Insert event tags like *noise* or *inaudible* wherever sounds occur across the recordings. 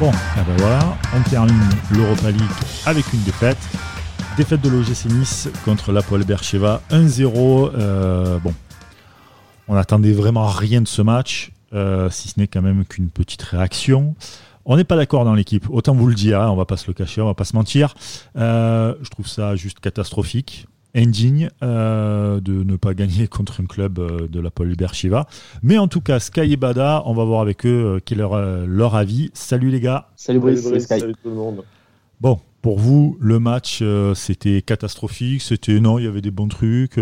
Bon, ah ben voilà, on termine l'Europa League avec une défaite. Défaite de l'OGC Nice contre l'Apoel Bercheva, 1-0. Euh, bon, on n'attendait vraiment rien de ce match, euh, si ce n'est quand même qu'une petite réaction. On n'est pas d'accord dans l'équipe, autant vous le dire, hein, on va pas se le cacher, on va pas se mentir. Euh, je trouve ça juste catastrophique indigne euh, de ne pas gagner *laughs* contre un club euh, de la Paul Berchiva. Mais en tout cas, Sky et Bada, on va voir avec eux euh, quel est leur, leur, avis. Salut les gars. Salut Brice, salut, Sky. salut tout le monde. Bon, pour vous, le match, c'était catastrophique, c'était non, il y avait des bons trucs.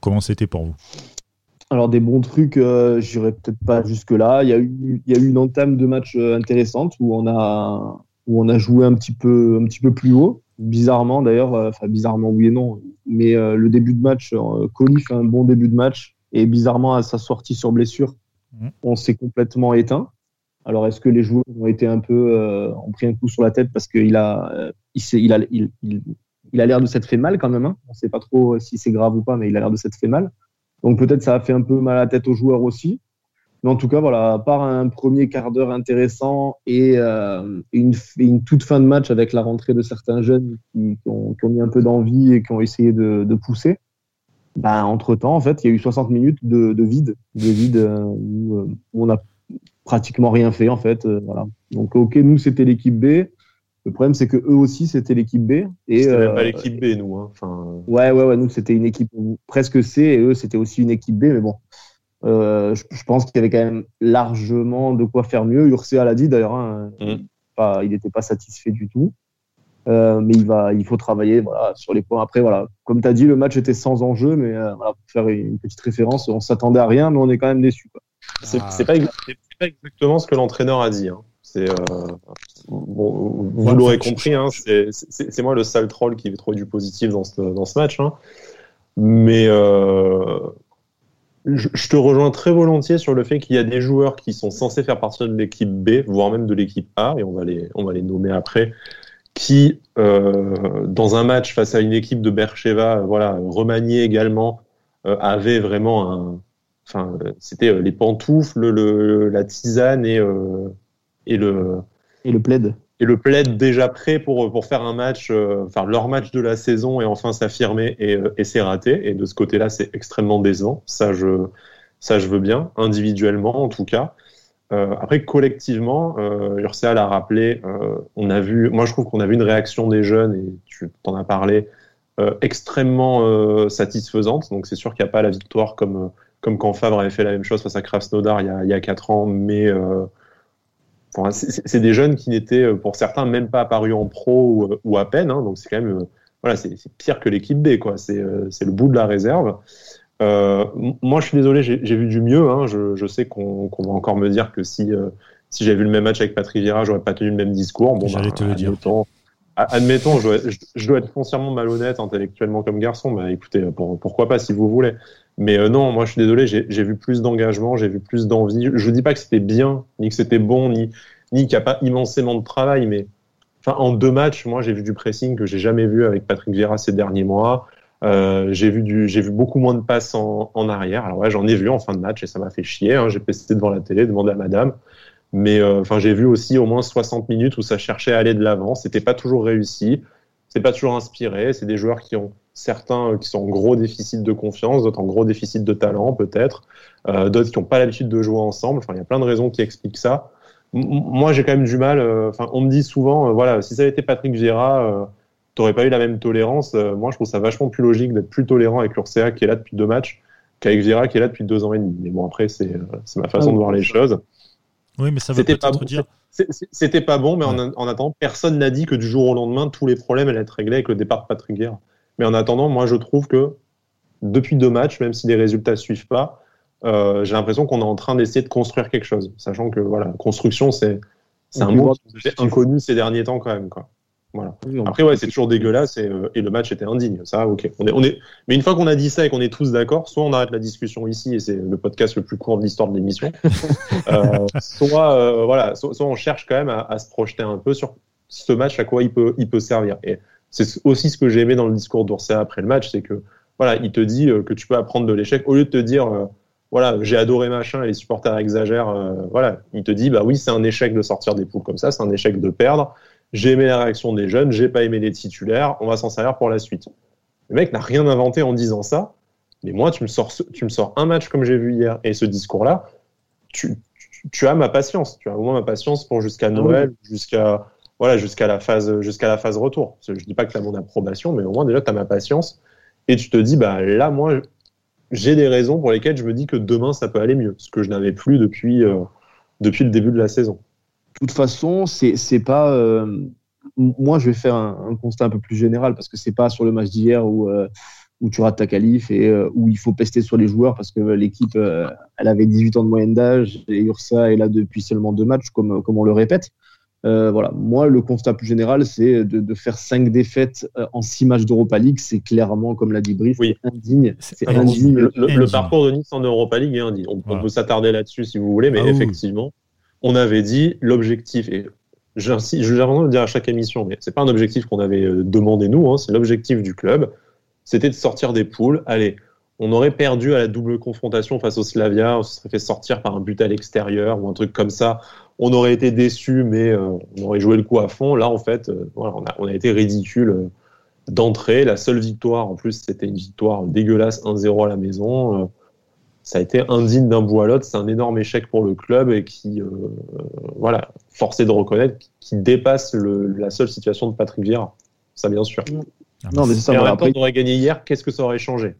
comment c'était pour vous? Alors des bons trucs, euh, j'irai peut-être pas jusque là. Il y a eu, il y a eu une entame de match intéressante où on a, où on a joué un petit peu, un petit peu plus haut bizarrement d'ailleurs, euh, enfin bizarrement oui et non, mais euh, le début de match, euh, Colli fait un bon début de match et bizarrement à sa sortie sur blessure, mmh. on s'est complètement éteint. Alors est-ce que les joueurs ont été un peu ont pris un coup sur la tête parce qu'il a il, il a il, il, a l'air de s'être fait mal quand même. Hein. On ne sait pas trop si c'est grave ou pas, mais il a l'air de s'être fait mal. Donc peut-être ça a fait un peu mal à la tête aux joueurs aussi. Mais en tout cas, voilà, à part un premier quart d'heure intéressant et euh, une, une, toute fin de match avec la rentrée de certains jeunes qui, qui, ont, qui ont, mis un peu d'envie et qui ont essayé de, de pousser, ben, entre-temps, en fait, il y a eu 60 minutes de, de vide, de vide euh, où, euh, où, on a pratiquement rien fait, en fait. Euh, voilà. Donc, OK, nous, c'était l'équipe B. Le problème, c'est que eux aussi, c'était l'équipe B. Et c'était euh, pas l'équipe B, nous. Hein. Enfin... Ouais, ouais, ouais. Nous, c'était une équipe presque C et eux, c'était aussi une équipe B. Mais bon, euh, je, je, pense qu'il y avait quand même largement de quoi faire mieux. Urcea l'a dit d'ailleurs, hein, mm. il n'était pas satisfait du tout. Euh, mais il, va, il faut travailler voilà, sur les points. Après, voilà, comme tu as dit, le match était sans enjeu, mais euh, voilà, pour faire une petite référence, on s'attendait à rien, mais on est quand même déçu. C'est ah. pas, pas, exactement ce que l'entraîneur a dit. Hein. Euh, bon, vous l'aurez compris, hein, c'est moi le sale troll qui veut trouver du positif dans ce, dans ce match. Hein. Mais euh, je, te rejoins très volontiers sur le fait qu'il y a des joueurs qui sont censés faire partie de l'équipe B, voire même de l'équipe A, et on va les, on va les nommer après, qui, euh, dans un match face à une équipe de Bercheva, voilà, remaniée également, euh, avait vraiment un, enfin, c'était euh, les pantoufles, le, la tisane et, euh, et le et le plaid et le plaid déjà prêt pour, pour faire un match, euh, faire leur match de la saison et enfin s'affirmer et, euh, et c'est raté. Et de ce côté-là, c'est extrêmement décevant. Ça, je, ça, je veux bien, individuellement en tout cas. Euh, après, collectivement, euh, Ursea l'a rappelé, on a vu, moi je trouve qu'on a vu une réaction des jeunes, et tu t'en as parlé, extrêmement satisfaisante. Donc c'est sûr qu'il n'y a pas la victoire comme, comme quand Favre avait fait la même chose face à Krasnodar il y a, il y a 4 ans, mais c'est des jeunes qui n'étaient, euh, pour certains, même pas apparus en pro ou, euh, à peine. Hein, donc c'est quand même, euh, voilà, c'est pire que l'équipe B, quoi. C'est le bout de la réserve. Euh, moi, je suis désolé, j'ai vu du mieux. Hein. Je, je, sais qu'on qu va encore me dire que si, euh, si j'avais vu le même match avec Patrick Vieira, j'aurais pas tenu le même discours. Bon, J'allais bah, te le dire. Admettons, je dois, être foncièrement malhonnête intellectuellement comme garçon. Bah, écoutez, pour, pourquoi pas si vous voulez. Mais euh, non, moi je suis désolé, j'ai vu plus d'engagement, j'ai vu plus d'envie. Je dis pas que c'était bien, ni que c'était bon, ni, qu'il n'y a pas immensément de travail, mais en deux matchs, moi j'ai vu du pressing que j'ai jamais vu avec Patrick Vieira ces derniers mois. Euh, j'ai vu beaucoup moins de passes en, en arrière. Alors ouais, j'en ai vu en fin de match et ça m'a fait chier. Hein. J'ai pesté devant la télé, demandé à Madame. Mais euh, enfin, j'ai vu aussi au moins 60 minutes où ça cherchait à aller de l'avant. C'était pas toujours réussi. C'est pas toujours inspiré. C'est des joueurs qui ont certains euh, qui sont en gros déficit de confiance, d'autres en gros déficit de talent peut-être, euh, d'autres qui n'ont pas l'habitude de jouer ensemble. Enfin, il y a plein de raisons qui expliquent ça. M moi, j'ai quand même du mal. Euh, enfin, on me dit souvent, voilà, si ça avait été Patrick Gérard, euh, t'aurais pas eu la même tolérance. moi, je trouve ça vachement plus logique d'être plus tolérant avec l'Urca qui est là depuis deux matchs qu'avec Gérard qui est là depuis deux ans et demi. Mais bon, après, c'est ma façon de voir les choses. Oui, mais ça veut peut-être bon. dire. C'était pas bon, mais ouais. en, en, attendant, personne n'a dit que du jour au lendemain, tous les problèmes allaient être réglés avec le départ de Patrick Vieira. Mais en attendant, moi, je trouve que depuis deux matchs, même si les résultats ne suivent pas, euh, j'ai l'impression qu'on est en train d'essayer de construire quelque chose. Sachant que voilà, construction, c'est un mot inconnu ces derniers temps quand même. Quoi. Voilà. Après, ouais, c'est toujours dégueulasse et, euh, et, le match était indigne. Ça, ok. On est, on est... Mais une fois qu'on a dit ça et qu'on est tous d'accord, soit on arrête la discussion ici et c'est le podcast le plus court de l'histoire de l'émission, *laughs* euh, soit, euh, voilà, soit, soit, on cherche quand même à, à, se projeter un peu sur ce match, à quoi il peut, il peut servir. Et c'est aussi ce que j'ai aimé dans le discours d'Orsay après le match, c'est que voilà, il te dit que tu peux apprendre de l'échec au lieu de te dire voilà, j'ai adoré machin et les supporters exagèrent. voilà, il te dit, bah oui, c'est un échec de sortir des poules comme ça, c'est un échec de perdre. J'ai aimé la réaction des jeunes, j'ai pas aimé les titulaires, on va s'en servir pour la suite. Le mec n'a rien inventé en disant ça, mais moi, tu me sors, ce- tu me sors un match comme j'ai vu hier et ce discours-là, tu, tu, tu as ma patience, tu as au moins ma patience pour jusqu'à Noël, jusqu'à voilà, jusqu'à la phase, jusqu'à la phase retour. Je dis pas que tu as mon approbation, mais au moins déjà tu as ma patience et tu te dis, bah là, moi, j'ai des raisons pour lesquelles je me dis que demain ça peut aller mieux, ce que je n'avais plus depuis, euh, depuis le début de la saison. De toute façon, c'est c'est pas. euh, moi, je vais faire un, un constat un peu plus général parce que c'est pas sur le match d'hier où, euh, où tu rates ta qualif et euh, où il faut pester sur les joueurs parce que l'équipe, euh, elle avait 18 ans de moyenne d'âge et Ursa est là depuis seulement deux matchs, comme, comme on le répète. Euh, voilà. Moi, le constat plus général, c'est de, de faire cinq défaites en six matchs d'Europa League. C'est clairement, comme l'a dit Brice, Oui. indigne. C'est indigne. le, le- le indigne. parcours de Nice en Europa League est indigne. On, on Voilà. peut s'attarder là-dessus si vous voulez, mais Ah oui. On avait dit l'objectif, et vais vraiment le dire à chaque émission, mais c'est pas un objectif qu'on avait euh, demandé nous, hein, c'est l'objectif du club, c'était de sortir des poules. Allez, on aurait perdu à la double confrontation face au Slavia, on se serait fait sortir par un but à l'extérieur ou un truc comme ça. On aurait été déçus, mais euh, on aurait joué le coup à fond. Là, en fait, euh, on, a, été ridicule d'entrée. La seule victoire, en plus, c'était une victoire dégueulasse 1-0 à la maison. Ça a été indigne d'un bout à l'autre. C'est un énorme échec pour le club et qui, euh, voilà, forcé de reconnaître, qui dépasse le- la seule situation de Patrick Vieira. Ça, bien sûr. Ah, Non, mais c'est ça. Et en voilà, même temps, après, on aurait gagné hier. Qu'est-ce que ça aurait changé?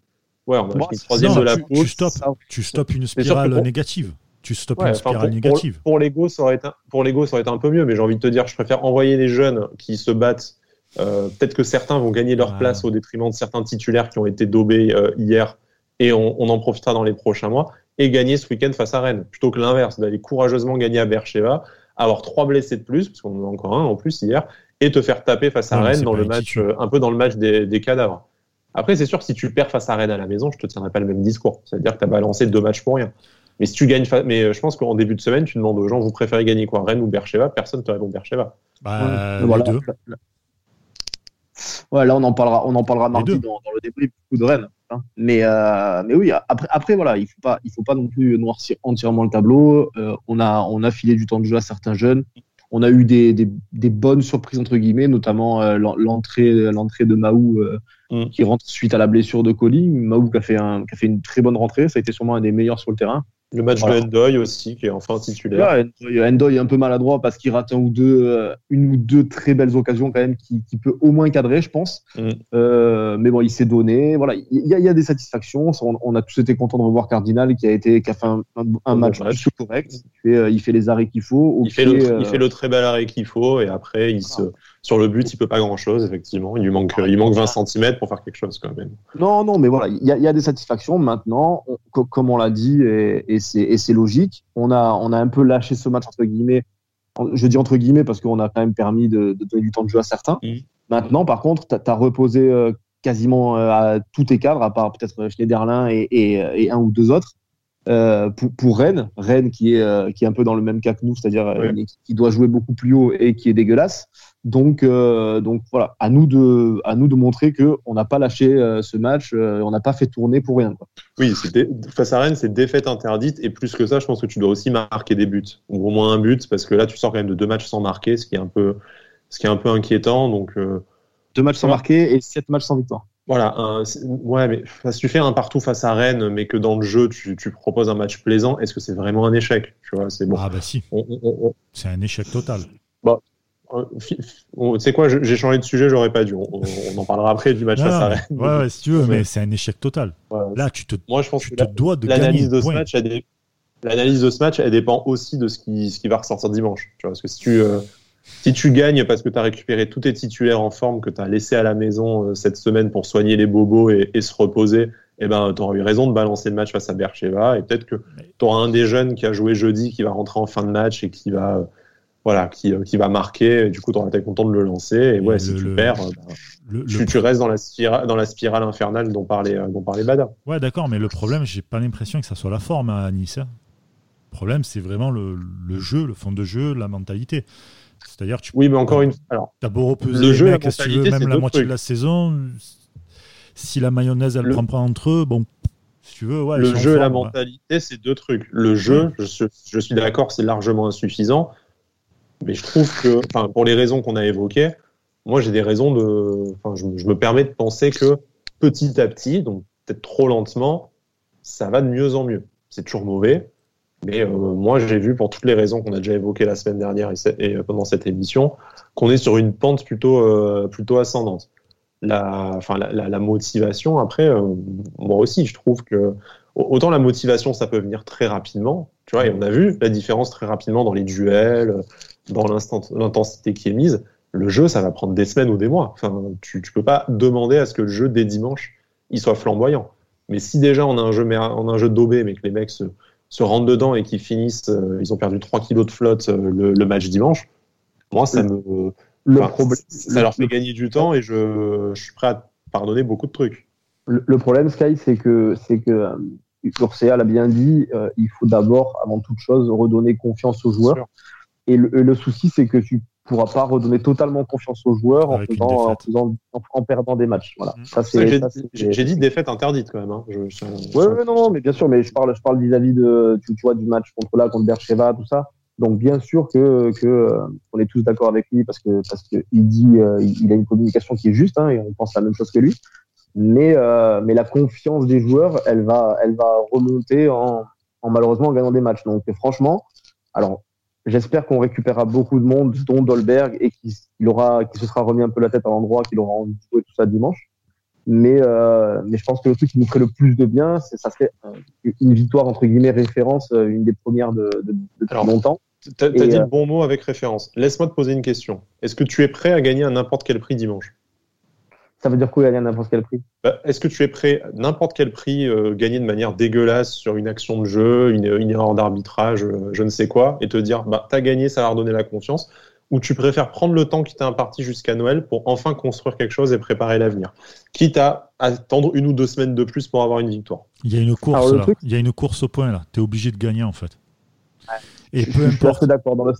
Ouais, on a Bon, troisième non, de la tu- poule. tu stoppes. ça- Tu stoppes une spirale pour- négative. Tu stoppes Ouais, une spirale pour, négative. pour l'ego, ça aurait été un- pour l'ego, ça aurait été un peu mieux, mais j'ai envie de te dire, je préfère envoyer les jeunes qui se battent. Euh, Peut-être que certains vont gagner leur place au détriment de certains titulaires qui ont été daubés euh, hier, et on, on en profitera dans les prochains mois, et gagner ce week-end face à Rennes, plutôt que l'inverse, d'aller courageusement gagner à Bercheva, avoir trois blessés de plus, parce qu'on en a encore un en plus hier, et te faire taper face à Rennes dans le un match, euh, un peu dans le match des, des cadavres. Après, c'est sûr si tu perds face à Rennes à la maison, je te tiendrai pas le même discours. C'est-à-dire que tu as balancé deux matchs pour rien. Mais si tu gagnes, fa- mais euh, je pense qu'en début de semaine, tu demandes aux gens, vous préférez gagner quoi, Rennes ou Bercheva Personne te répond Bercheva. Bah, Ouais, voilà. les deux. Ouais, là, on en parlera, on en parlera mardi dans, dans le débrief du coup de Rennes. hein. Mais, euh, mais oui, après, après voilà, il faut pas, il faut pas non plus noircir entièrement le tableau. Euh, on a, on a filé du temps de jeu à certains jeunes. On a eu des, des, des bonnes surprises entre guillemets, notamment euh, l'en- l'entrée, l'entrée de Mahou Mm. qui rentre suite à la blessure de Colli. Mahou qui a fait un, qui a fait une très bonne rentrée. Ça a été sûrement un des meilleurs sur le terrain. Le match Voilà. de Endoy aussi, qui est enfin titulaire. Endoy, Endoy est un peu maladroit parce qu'il rate un ou deux, euh, une ou deux très belles occasions quand même qui, qui peut au moins cadrer, je pense. Mm. Euh, mais bon, il s'est donné. Voilà, il y, a- il y a des satisfactions. On, on a tous été contents de revoir Cardinal qui a été qui a fait un, un- un Bon match, correct. Il fait, euh, il fait les arrêts qu'il faut. Fait, le, euh, il fait le très bel arrêt qu'il faut, et après, il se, sur le but, il peut pas grand chose, effectivement. Il lui manque, il manque 20 cm pour faire quelque chose, quand même. Non, non, mais voilà, il y a, il y a des satisfactions. Maintenant, on- comme on l'a dit, et, et c'est logique, on a, on a un peu lâché ce match, entre guillemets. Je dis entre guillemets parce qu'on a quand même permis de, de donner du temps de jeu à certains. Mhm. Maintenant, par contre, tu as, reposé euh, quasiment euh, à tous tes cadres, à part peut-être Schneiderlin et, et, et un ou deux autres. Euh, pour, pour Rennes, Rennes qui est, euh, qui est un peu dans le même cas que nous, c'est-à-dire euh, Ouais. une équipe qui doit jouer beaucoup plus haut et qui est dégueulasse. Donc, euh, donc voilà, à nous de, à nous de montrer que on n'a pas lâché euh, ce match, euh, on n'a pas fait tourner pour rien. Quoi. Oui, face à Rennes, c'est défaite interdite, et plus que ça, je pense que tu dois aussi marquer des buts, ou au moins un but, parce que là, tu sors quand même de deux matchs sans marquer, ce qui est un peu, ce qui est un peu inquiétant. Donc, Deux matchs sans marquer et sept matchs sans victoire. Voilà, ouais, mais si tu fais un partout face à Rennes, mais que dans le jeu tu, tu proposes un match plaisant, est-ce que c'est vraiment un échec? Tu vois, c'est bon. Ah bah si, On- on- on- c'est un échec total. fi- on- Tu sais quoi, j'ai changé de sujet, j'aurais pas dû. On, en parlera après du match Non, face à Rennes. ouais, ouais, si tu veux, mais c'est un échec total. Ouais. Là, tu te, Moi, je pense tu que te dois de l'analyse de ce point. match, l'analyse de ce match, elle dépend aussi de ce qui, ce qui va ressortir dimanche. Tu vois, parce que si tu, euh, si tu gagnes parce que tu as récupéré tous tes titulaires en forme que tu as laissé à la maison euh, cette semaine pour soigner les bobos et, et se reposer, eh ben, tu auras eu raison de balancer le match face à Bercheva. Et peut-être que tu auras un des jeunes qui a joué jeudi qui va rentrer en fin de match et qui va, euh, voilà, qui, euh, qui va marquer. Et du coup, tu auras été content de le lancer. Et ouais, si tu le- perds, Le- le tu, tu restes dans la, spirale, dans la spirale infernale dont parlait, dont parlait Bada. Ouais, d'accord, mais le problème, j'ai pas l'impression que ça soit la forme à Nice. hein. Le problème, c'est vraiment le jeu, le fond de jeu, la mentalité. C'est-à-dire, tu Oui, mais encore une fois. Alors, beau Le jeu la mecs, si tu veux, mentalité, même la moitié trucs. de la saison, si la mayonnaise, elle Le- prend pas entre eux, bon, Si tu veux, ouais, le jeu et la mentalité, c'est deux trucs. Le jeu, je, je suis d'accord, c'est largement insuffisant. Mais je trouve que, pour les raisons qu'on a évoquées, moi j'ai des raisons de. Enfin, je, me permets de penser que petit à petit, donc peut-être trop lentement, ça va de mieux en mieux. C'est toujours mauvais, mais euh, moi j'ai vu pour toutes les raisons qu'on a déjà évoquées la semaine dernière et, pendant cette émission, qu'on est sur une pente plutôt euh, plutôt ascendante. La, enfin, la, motivation, après, euh, moi aussi, je trouve que autant la motivation, ça peut venir très rapidement, tu vois, et on a vu la différence très rapidement dans les duels, dans l'intensité qui est mise. Le jeu, ça va prendre des semaines ou des mois. Enfin, tu, tu peux pas demander à ce que le jeu dès dimanche, il soit flamboyant. Mais si déjà on a un jeu, on a un jeu daubé, mais que les mecs se, se rentrent dedans et qu'ils finissent, euh, ils ont perdu 3 kilos de flotte euh, le, match dimanche, moi, ça me. Le problème, ça leur fait gagner du temps et je, je, suis prêt à pardonner beaucoup de trucs. Le, problème, Sky, c'est que, c'est que euh, l'a bien dit, il faut d'abord, avant toute chose, redonner confiance aux joueurs. Et le, souci, c'est que tu pourras pas redonner totalement confiance aux joueurs en, faisant, en, perdant des matchs. Voilà. Mmh. J'ai dit défaite interdite quand même. Hein. ouais, non, mais bien sûr, mais je parle, je parle vis-à-vis de, tu, vois, du match contre là, contre Bercheva, tout ça. Donc bien sûr que, que euh, on est tous d'accord avec lui parce que parce que il dit, euh, il a une communication qui est juste hein, et on pense la même chose que lui. Mais euh, mais la confiance des joueurs, elle va elle va remonter en, en malheureusement en gagnant des matchs. Donc franchement, alors J'espère qu'on récupérera beaucoup de monde, dont Dolberg, et qu'il aura, qui se sera remis un peu la tête à l'endroit, qu'il aura envie de jouer tout ça dimanche. Mais, euh, mais je pense que le truc qui nous ferait le plus de bien, ça serait une victoire entre guillemets référence, euh, une des premières de, de, de depuis longtemps. Tu as, dit le euh, bon mot avec référence. Laisse-moi te poser une question. Est-ce que tu es prêt à gagner à n'importe quel prix dimanche? Ça veut dire quoi gagner à n'importe quel prix? Bah, Est-ce que tu es prêt à n'importe quel prix euh, gagner de manière dégueulasse sur une action de jeu, une, erreur d'arbitrage, euh, je ne sais quoi, et te dire bah t'as gagné, ça va redonner la confiance? Ou tu préfères prendre le temps qui t'a imparti jusqu'à Noël pour enfin construire quelque chose et préparer l'avenir, quitte à attendre une ou deux semaines de plus pour avoir une victoire. Il y a une course, il y a une course au point là. Tu es obligé de gagner en fait. Et peu importe. d'accord dans le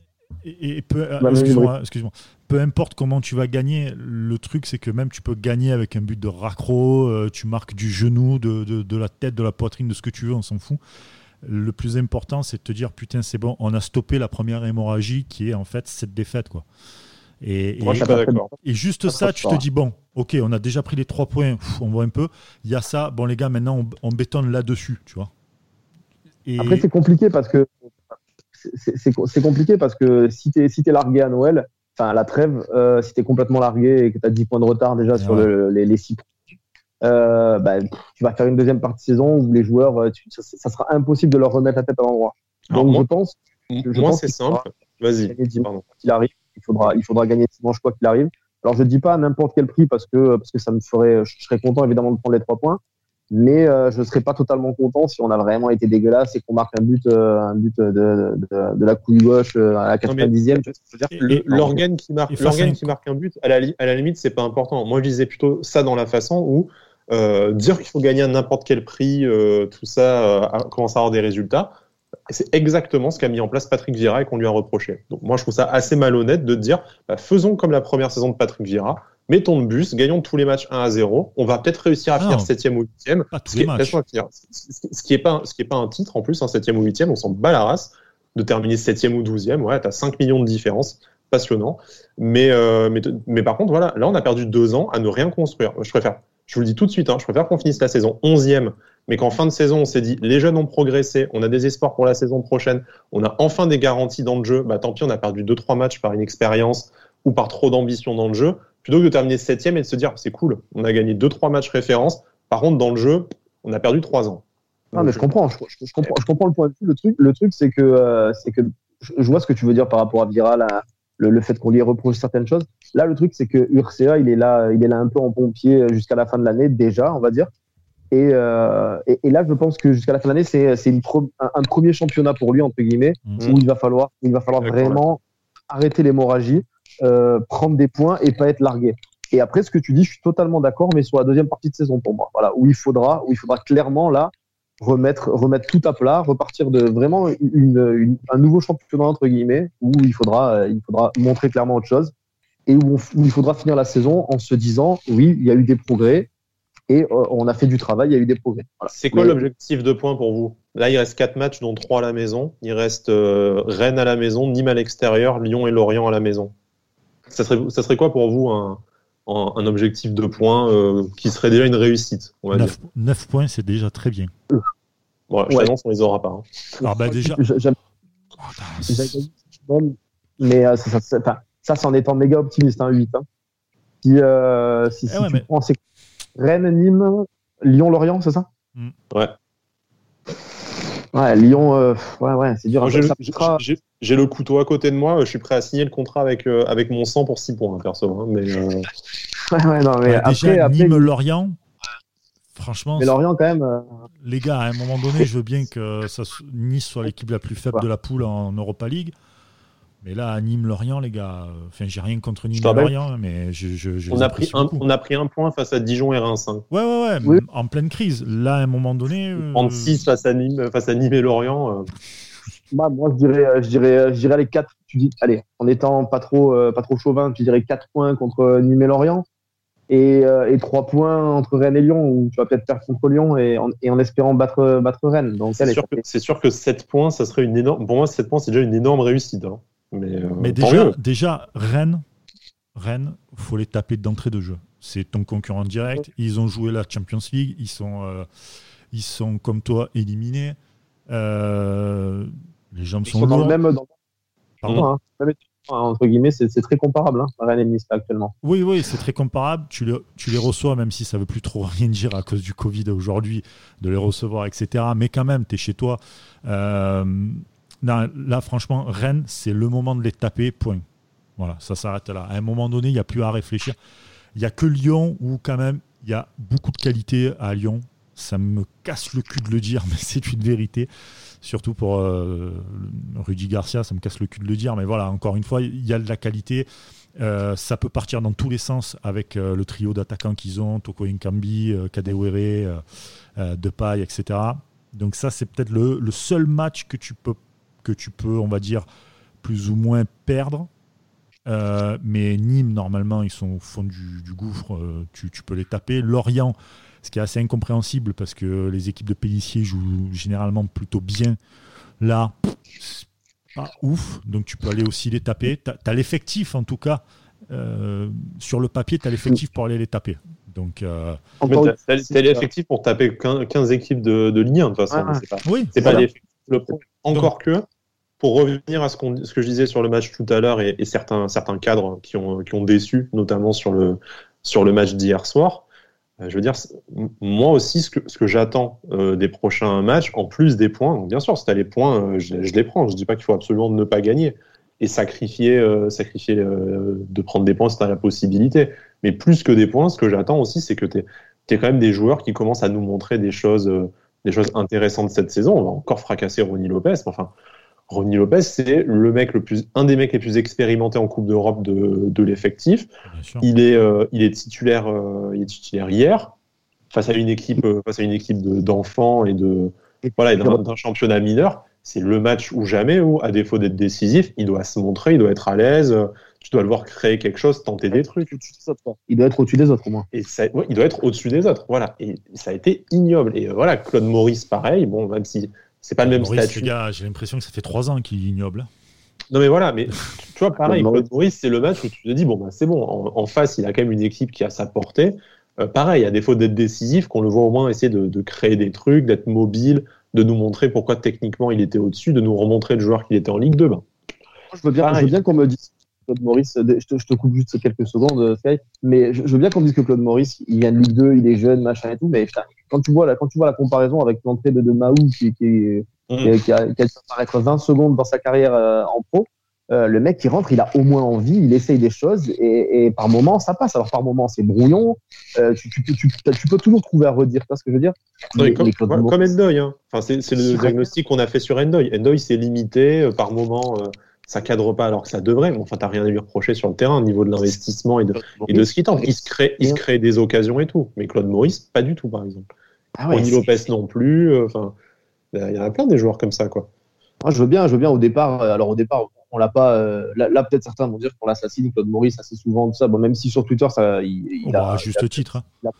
et, peu, euh, excuse-moi, peu importe comment tu vas gagner, le truc c'est que même tu peux gagner avec un but de raccro, euh, tu marques du genou, de, de, la tête, de la poitrine, de ce que tu veux, on s'en fout. Le plus important c'est de te dire putain c'est bon, on a stoppé la première hémorragie qui est en fait cette défaite quoi. Et, Moi, juste ça, tu te dis bon, ok, on a déjà pris les trois points, on voit un peu. Il y a ça, bon les gars, maintenant on, on bétonne là-dessus, tu vois. Et... Après c'est compliqué parce que c'est compliqué parce que si tu es, si es largué à Noël, enfin à la trêve, euh, si tu es complètement largué et que tu as 10 points de retard déjà sur les, les 6 euh, bah, tu vas faire une deuxième partie de saison où les joueurs, euh, ça, sera impossible de leur remettre la tête à l'endroit. Donc je pense. moi, c'est simple. Vas-y. Il arrive, il faudra, il faudra gagner dimanche quoi qu'il arrive. Alors je dis pas à n'importe quel prix parce que parce que ça me ferait, je serais content évidemment de prendre les trois points mais euh, je ne serais pas totalement content si on a vraiment été dégueulasse et qu'on marque un but, euh, un but de, de, de, la couille gauche euh, à la 90e. L'organe qui marque, l'organe qui marque un but, à la, à la limite, c'est pas important. Moi, je disais plutôt ça dans la façon où euh, dire qu'il faut gagner à n'importe quel prix, tout ça, commence à avoir des résultats. C'est exactement ce qu'a mis en place Patrick Vieira et qu'on lui a reproché. Donc moi, je trouve ça assez malhonnête de dire, bah, faisons comme la première saison de Patrick Vieira mettons le bus, gagnons tous les matchs 1 à 0. On va peut-être réussir à finir 7 ou 8 Ce, qui est, pas, ce qui est pas un titre en plus, un 7 ou 8 on s'en bat la race de terminer 7 ou 12 Ouais, tu as 5 millions de différence. Passionnant. Mais, euh, mais, mais, par contre, voilà, là, on a perdu deux ans à ne rien construire. Je préfère, je vous le dis tout de suite, hein, je préfère qu'on finisse la saison 11e, mais qu'en fin de saison, on s'est dit, les jeunes ont progressé, on a des espoirs pour la saison prochaine, on a enfin des garanties dans le jeu. Bah, tant pis, on a perdu 2-3 matchs par inexpérience ou par trop d'ambition dans le jeu plutôt que de terminer septième et de se dire c'est cool, on a gagné deux trois matchs référence. Par contre, dans le jeu, on a perdu trois ans. Non, mais je comprends, je, comprends, je comprends le point de vue. Le truc, le truc, c'est que, euh, c'est que, je vois ce que tu veux dire par rapport à Viral, le, fait qu'on lui reproche certaines choses. Là, le truc, c'est que Urca, il est là, il est là un peu en pompier jusqu'à la fin de l'année déjà, on va dire. Et, euh, et, là, je pense que jusqu'à la fin de l'année, c'est, c'est un, premier championnat pour lui entre guillemets, mhm. où il va falloir, il va falloir vraiment arrêter l'hémorragie euh, prendre des points et pas être largué. Et après, ce que tu dis, je suis totalement d'accord, mais sur la deuxième partie de saison pour moi, voilà, où il faudra, où il faudra clairement là remettre, remettre tout à plat, repartir de vraiment une, un nouveau championnat entre guillemets, où il faudra, euh, il faudra montrer clairement autre chose et où, il faudra finir la saison en se disant, oui, il y a eu des progrès, Et on a fait du travail, il y a eu des progrès. C'est quoi l'objectif de points pour vous? Là, il reste 4 matchs, dont 3 à la maison. Il reste Rennes à la maison, Nîmes à l'extérieur, Lyon et Lorient à la maison. Ça serait, ça serait quoi pour vous un, un objectif de points euh, qui serait déjà une réussite. On va 9, dire. 9 points, c'est déjà très bien. Bon, je ouais. on les aura pas. Hein. Alors, bah, déjà. Oh, mais euh, ça, ça, ça, ça c'est en étant méga optimiste, hein, 8. Hein. Si, euh, si, si eh ouais, tu mais... prends Rennes, Nîmes, Lyon, Lorient, c'est ça? Mm. Ouais. Ouais, Lyon, euh, ouais, ouais, c'est dur. J'ai le couteau à côté de moi, je suis prêt à signer le contrat avec, euh, avec mon sang pour 6 points, perso. Hein, mais, euh... *laughs* ouais, ouais, non, mais ouais, après, déjà, après, Nîmes-Lorient, franchement. Mais Lorient, quand même. Euh, les gars, à un moment donné, je veux bien que ça, Nice soit l'équipe la plus faible de la poule en Europa League. Mais là, à Nîmes-Lorient, les gars, enfin, j'ai rien contre Nîmes Lorient, mais je, je, je on, a pris un, on a pris un point face à Dijon et Reims. Hein. Ouais, ouais, ouais, oui. en pleine crise. Là, à un moment donné. Euh... 36 face à Nîmes, face à Nîmes et Lorient. Euh... Bah, moi, je dirais, je dirais, je dirais les 4. Tu dis, allez, en étant pas trop, euh, pas trop chauvin, tu dirais 4 points contre Nîmes et Lorient. Et, euh, et 3 points entre Rennes et Lyon, où tu vas peut-être perdre contre Lyon et en, et en espérant battre, battre Rennes. C'est sûr, sûr, que 7 points, ça serait une énorme. Pour moi, 7 points, c'est déjà une énorme réussite. Hein. Mais, euh, Mais déjà, déjà, Rennes, Rennes, faut les taper d'entrée de jeu. C'est ton concurrent direct. Ils ont joué la Champions League. Ils sont, euh, ils sont comme toi éliminés. Euh, les jambes sont, sont dans le même. Dans... Pardon, hein, entre guillemets, c'est très comparable, hein, Rennes et Nice actuellement. Oui, oui, c'est très comparable. Tu, le, tu les reçois, même si ça veut plus trop *laughs* rien dire à cause du Covid aujourd'hui, de les recevoir, etc. Mais quand même, tu es chez toi. Euh, non, là, franchement, Rennes, c'est le moment de les taper, point. Voilà, ça s'arrête là. À un moment donné, il n'y a plus à réfléchir. Il n'y a que Lyon où, quand même, il y a beaucoup de qualité à Lyon. Ça me casse le cul de le dire, *laughs* mais c'est une vérité. Surtout pour euh, Rudy Garcia, ça me casse le cul de le dire. Mais voilà, encore une fois, il y a de la qualité. Euh, ça peut partir dans tous les sens avec euh, le trio d'attaquants qu'ils ont, Toko Inkambi, euh, Kadewere, Depay, etc. Donc ça, c'est peut-être le, seul match que tu peux que tu peux, on va dire, plus ou moins perdre. Mais Nîmes, normalement, ils sont au fond du, gouffre, tu, peux les taper. Lorient, ce qui est assez incompréhensible parce que les équipes de Pellissier jouent généralement plutôt bien. Là, pas ouf, donc tu peux aller aussi les taper. Tu as, l'effectif, en tout cas, euh, sur le papier, tu as l'effectif pour aller les taper. Donc, euh... tu as, l'effectif pour taper 15, équipes de, de Ligue 1, de toute façon. Ah, pas, oui, c'est pas l'effectif. Encore que, pour revenir à ce, ce, que je disais sur le match tout à l'heure et, et, certains, certains cadres qui ont, qui ont déçu, notamment sur le, sur le match d'hier soir, euh, je veux dire, moi aussi, ce que, ce que j'attends euh, des prochains matchs, en plus des points, bien sûr, si tu as les points, euh, je, les prends. Je dis pas qu'il faut absolument ne pas gagner et sacrifier, euh, sacrifier euh, de prendre des points si tu la possibilité. Mais plus que des points, ce que j'attends aussi, c'est que tu es, quand même des joueurs qui commencent à nous montrer des choses, des choses intéressantes cette saison. On va encore fracasser Ronnie Lopez. Enfin, Ronnie Lopez, c'est le mec le plus, un des mecs les plus expérimentés en Coupe d'Europe de, de l'effectif. Il est, euh, il est titulaire, euh, il est titulaire hier face à une équipe, euh, face à une équipe d'enfants et de, voilà, d'un championnat mineur. C'est le match ou jamais où, à défaut d'être décisif, il doit se montrer, il doit être à l'aise. Tu dois le voir créer quelque chose, tenter des trucs. Il doit être au-dessus des autres, au moins. Et ça, ouais, il doit être au-dessus des autres. Voilà. Et ça a été ignoble. Et voilà, Claude Maurice, pareil. Bon, même si c'est pas le même Maurice, statut. J'ai l'impression que ça fait trois ans qu'il est ignoble. Non mais voilà, mais tu vois, pareil, Claude Maurice, c'est le match où tu te dis, bon, bah, c'est bon, en, en, face, il a quand même une équipe qui a sa portée. Euh, pareil, à défaut d'être décisif, qu'on le voit au moins essayer de, de créer des trucs, d'être mobile, de nous montrer pourquoi techniquement il était au-dessus, de nous remontrer le joueur qu'il était en Ligue 2. Ben. Je veux bien, bien qu'on me dise Claude Maurice, je te, je te, coupe juste quelques secondes, Sky, mais je, je, veux bien qu'on dise que Claude Maurice, il vient de Ligue 2, il est jeune, machin et tout, mais putain, quand tu vois la, quand tu vois la comparaison avec l'entrée de, de Mahou qui, qui, mmh. qui, a, qui a dû apparaître 20 secondes dans sa carrière euh, en pro, euh, le mec qui rentre, il a au moins envie, il essaye des choses et, et par moment ça passe. Alors par moment c'est brouillon, euh, tu, tu, tu, tu, peux toujours trouver à redire, tu vois ce que je veux dire? Comme, Endoy, hein. enfin, c'est le diagnostic qu'on a fait sur Endoy. Endoy c'est limité, euh, par moment euh, ça cadre pas alors que ça devrait. Mais enfin, t'as rien à lui reprocher sur le terrain au niveau de l'investissement et de, et de ce qui tente. Il se crée, il se crée des occasions et tout. Mais Claude Maurice, pas du tout, par exemple. Ah ouais, Lopez non plus. Enfin, il y en a plein des joueurs comme ça, quoi. Moi, je veux bien, je veux bien au départ. Alors au départ, on l'a pas. Euh, là, là peut-être certains vont dire qu'on l'assassine, Claude Maurice, assez souvent tout ça. Bon, même si sur Twitter, ça, il, il a, bah, juste il a, titre. Il a,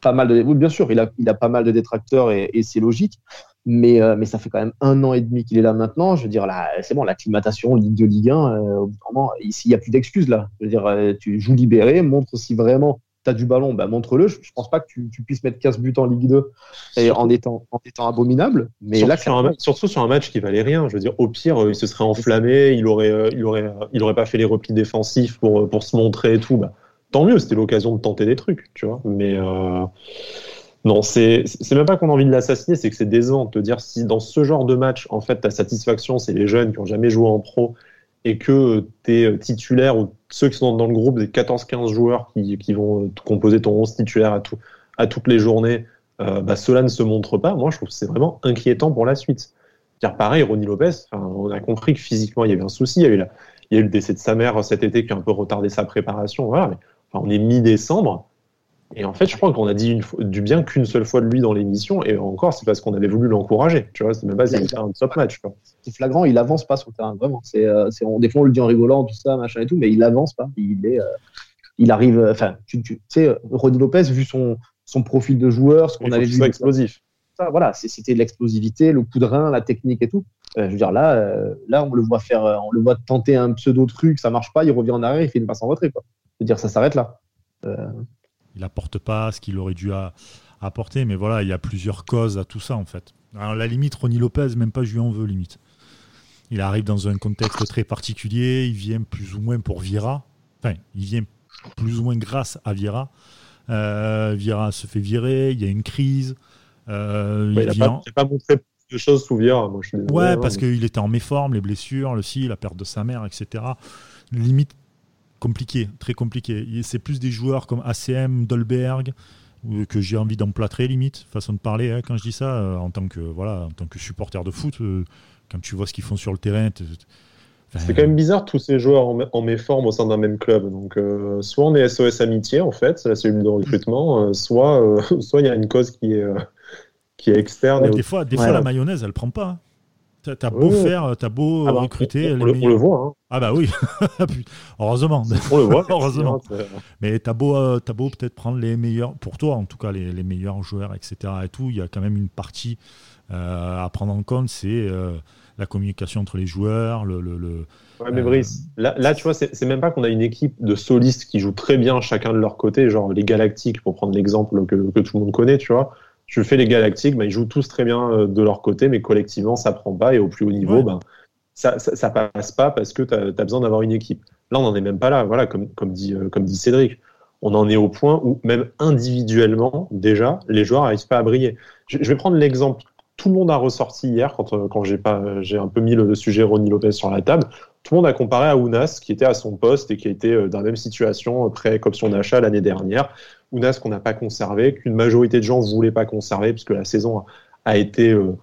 pas mal de. Oui, bien sûr, il a, il a pas mal de détracteurs et, et c'est logique. Mais, euh, mais ça fait quand même un an et demi qu'il est là maintenant. Je veux dire, là, c'est bon, l'acclimatation, Ligue 2, Ligue 1, euh, au bout d'un moment, ici, il n'y a plus d'excuses là. Je veux dire, euh, tu joues libéré, montre si vraiment tu as du ballon, bah, montre-le. Je, je pense pas que tu, tu puisses mettre 15 buts en Ligue 2 et en, étant, en étant abominable. Mais surtout, là, sur un, surtout sur un match qui valait rien. Je veux dire, au pire, euh, il se serait enflammé, il aurait, il aurait, il aurait pas fait les replis défensifs pour, pour se montrer et tout. Bah, tant mieux, c'était l'occasion de tenter des trucs, tu vois. Mais non, c'est même pas qu'on a envie de l'assassiner, c'est que c'est décevant de te dire si dans ce genre de match, en fait, ta satisfaction, c'est les jeunes qui ont jamais joué en pro et que tes titulaires ou ceux qui sont dans le groupe des 14-15 joueurs qui, qui vont composer ton 11 titulaire à, tout, à toutes les journées, euh, bah, cela ne se montre pas. Moi, je trouve que c'est vraiment inquiétant pour la suite. Dire pareil, Ronnie Lopez, on a compris que physiquement il y avait un souci. Il y a eu, la- il y a eu le décès de sa mère cet été qui a un peu retardé sa préparation. Voilà, enfin, on est mi-décembre. Et en fait, je crois qu'on a dit une fois- du bien qu'une seule fois de lui dans l'émission. Et encore, c'est parce qu'on avait voulu l'encourager. Tu vois, c'est même pas un top match. c'est flagrant, il avance pas sur le terrain, vraiment. C'est, euh, c'est, on, des fois, on le dit en rigolant, tout ça, machin et tout, mais il avance pas. Il est, euh, il arrive, euh, enfin, tu, tu tu sais, Ronnie Lopez, vu son, son profil de joueur, ce qu'on avait vu, explosif. ça, voilà, c'était de l'explosivité, le coup de rein, la technique et tout. Euh, je veux dire, là, euh, là, on le voit faire, on le voit tenter un pseudo truc, ça marche pas, il revient en arrière, il fait une passe en retrait, quoi. Je veux dire, ça s'arrête là. Il apporte pas ce qu'il aurait dû apporter, mais voilà, il y a plusieurs causes à tout ça en fait. Alors la limite, Ronnie Lopez, même pas je lui en veux limite. Il arrive dans un contexte très particulier, il vient plus ou moins pour Vira, enfin, il vient plus ou moins grâce à Vira. Euh, Vira se fait virer, il y a une crise. Euh, Ouais, il n'a pas, montré plus de choses sous Vieira, Moi, je Ouais, parce mais- qu'il était en méforme, les blessures, le si, la perte de sa mère, etc. Limite compliqué, très compliqué. C'est plus des joueurs comme ACM, Dolberg, euh, que j'ai envie d'emplâtrer limite, façon de parler. hein, quand je dis ça, euh, en tant que voilà, en tant que supporter de foot, euh, quand tu vois ce qu'ils font sur le terrain, C'est quand même bizarre tous ces joueurs en, en méforme au sein d'un même club. Donc, euh, soit on est SOS Amitié, en fait, c'est la cellule de recrutement, soit euh, *laughs* soit il y a une cause qui est, qui est externe. des fois, des Ouais, fois la mayonnaise, elle prend pas. T'as beau faire, t'as beau Ah bah, recruter. on, le, on meilleurs- le voit. Hein. Ah bah oui, *laughs* heureusement. On le voit. *laughs* Heureusement. Mais t'as beau, euh, t'as beau peut-être prendre les meilleurs, pour toi en tout cas, les, les meilleurs joueurs, etc. Et tout, il y a quand même une partie euh, à prendre en compte, c'est euh, la communication entre les joueurs, le, le, le- Ouais, mais Euh, Brice, là, là, tu vois, c'est c'est même pas qu'on a une équipe de solistes qui jouent très bien chacun de leur côté, genre les Galactiques, pour prendre l'exemple que, que tout le monde connaît, tu vois. Tu fais les Galactiques, bah, ils jouent tous très bien euh, de leur côté, mais collectivement, ça prend pas, et au plus haut niveau, Ouais. ben, ça, ça, ça passe pas parce que tu as, besoin d'avoir une équipe. Là, on n'en est même pas là, voilà, comme, comme, dit, euh, comme dit Cédric. On en est au point où, même individuellement, déjà, les joueurs n'arrivent pas à briller. Je, je vais prendre l'exemple. Tout le monde a ressorti hier, quand, euh, quand j'ai un peu mis le, le sujet Ronnie Lopez sur la table tout le monde a comparé à Ounas, qui était à son poste et qui a été euh, dans la même situation euh, pré-option d'achat l'année dernière. Ounas qu'on n'a pas conservé, qu'une majorité de gens voulaient pas conserver, puisque la saison a, été euh,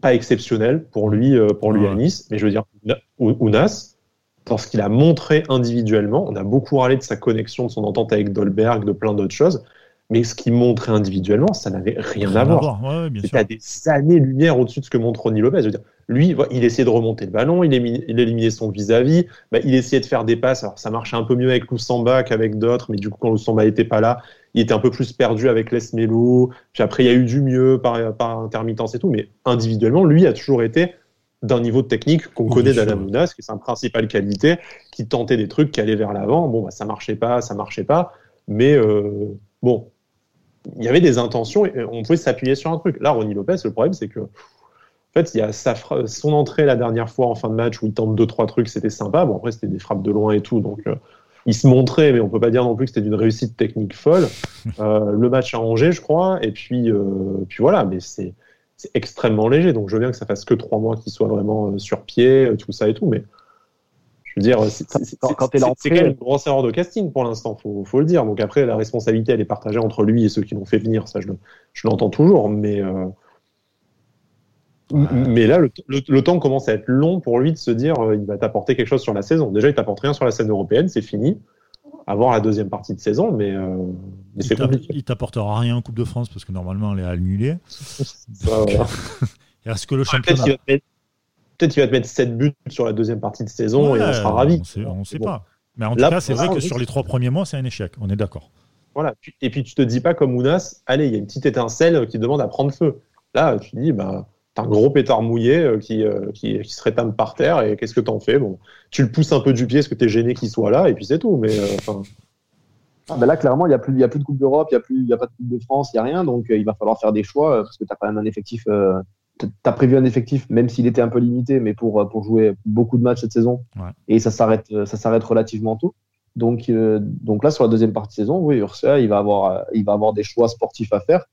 pas exceptionnelle pour lui, pour lui Ouais. à Nice. Mais je veux dire, Ou- Ounas, lorsqu'il a montré individuellement, on a beaucoup parlé de sa connexion, de son entente avec Dolberg, de plein d'autres choses, mais ce qu'il montrait individuellement, ça n'avait rien, à voir. Ouais, sûr. à des années-lumière au-dessus de ce que montre Ronnie Lopez. Je veux dire, lui, il essayait de remonter le ballon, il, éliminait son vis-à-vis, bah, il essayait de faire des passes. Alors, ça marchait un peu mieux avec Loussamba qu'avec d'autres, mais du coup, quand Loussamba n'était pas là, il était un peu plus perdu avec Les Melo. Puis après, il y a eu du mieux par, par intermittence et tout, mais individuellement, lui a toujours été d'un niveau de technique qu'on connaît bien sûr. d'Adam Ounas, qui est sa principale qualité, qui tentait des trucs, qui allait vers l'avant. Bon, bah, ça marchait pas, ça marchait pas, mais euh, bon, il y avait des intentions et on pouvait s'appuyer sur un truc. Là, Ronnie Lopez, le problème, c'est que, en fait, il y a sa fra- son entrée la dernière fois en fin de match où il tente deux, trois trucs, c'était sympa. Bon, après, c'était des frappes de loin et tout, donc euh, il se montrait, mais on peut pas dire non plus que c'était d'une réussite technique folle. *laughs* Euh, le match à Angers, je crois, et puis, euh, puis voilà, mais c'est c'est extrêmement léger. Donc, je veux bien que ça fasse que trois mois qu'il soit vraiment sur pied, tout ça et tout, mais je veux dire, c'est Quand- c'est quand même une grosse erreur de casting pour l'instant, faut, faut le dire. Donc après, la responsabilité, elle est partagée entre lui et ceux qui l'ont fait venir, ça je, je l'entends toujours, mais, euh. Mais là, le, le- le temps commence à être long pour lui de se dire, euh, il va t'apporter quelque chose sur la saison. Déjà, il t'apporte rien sur la scène européenne, c'est fini. Avoir la deuxième partie de saison, mais, euh, mais Il c'est compliqué. il t'apportera rien en Coupe de France parce que normalement elle est annulée. *laughs* Ça, voilà. *laughs* Que le Peut-être championnat. qu'il va, te mettre- peut-être qu'il va te mettre 7 buts sur la deuxième partie de saison et on sera ravis. On sait, on sait Bon. pas. Mais en Là, tout cas, c'est vrai que sur les trois premiers mois, c'est un échec. On est d'accord. Voilà. Et puis tu te dis pas comme Ounas, allez, il y a une petite étincelle qui demande à prendre feu. Là, tu dis, bah, un gros pétard mouillé euh, qui, euh, qui, qui, se rétame par terre et qu'est-ce que t'en fais? Bon, tu le pousses un peu du pied parce que t'es gêné qu'il soit là et puis c'est tout. Mais enfin. Ah, ben là, clairement, il n'y a, plus, a plus de Coupe d'Europe, il n'y a, a pas de Coupe de France, il n'y a rien. Donc, il va falloir faire des choix parce que tu as quand même un effectif. tu as prévu un effectif, même s'il était un peu limité, mais pour, pour jouer beaucoup de matchs cette saison. Ouais. Et ça s'arrête, ça s'arrête relativement tôt. Donc, euh, donc là, sur la deuxième partie de saison, oui, Ursula, il va avoir, il va avoir des choix sportifs à faire.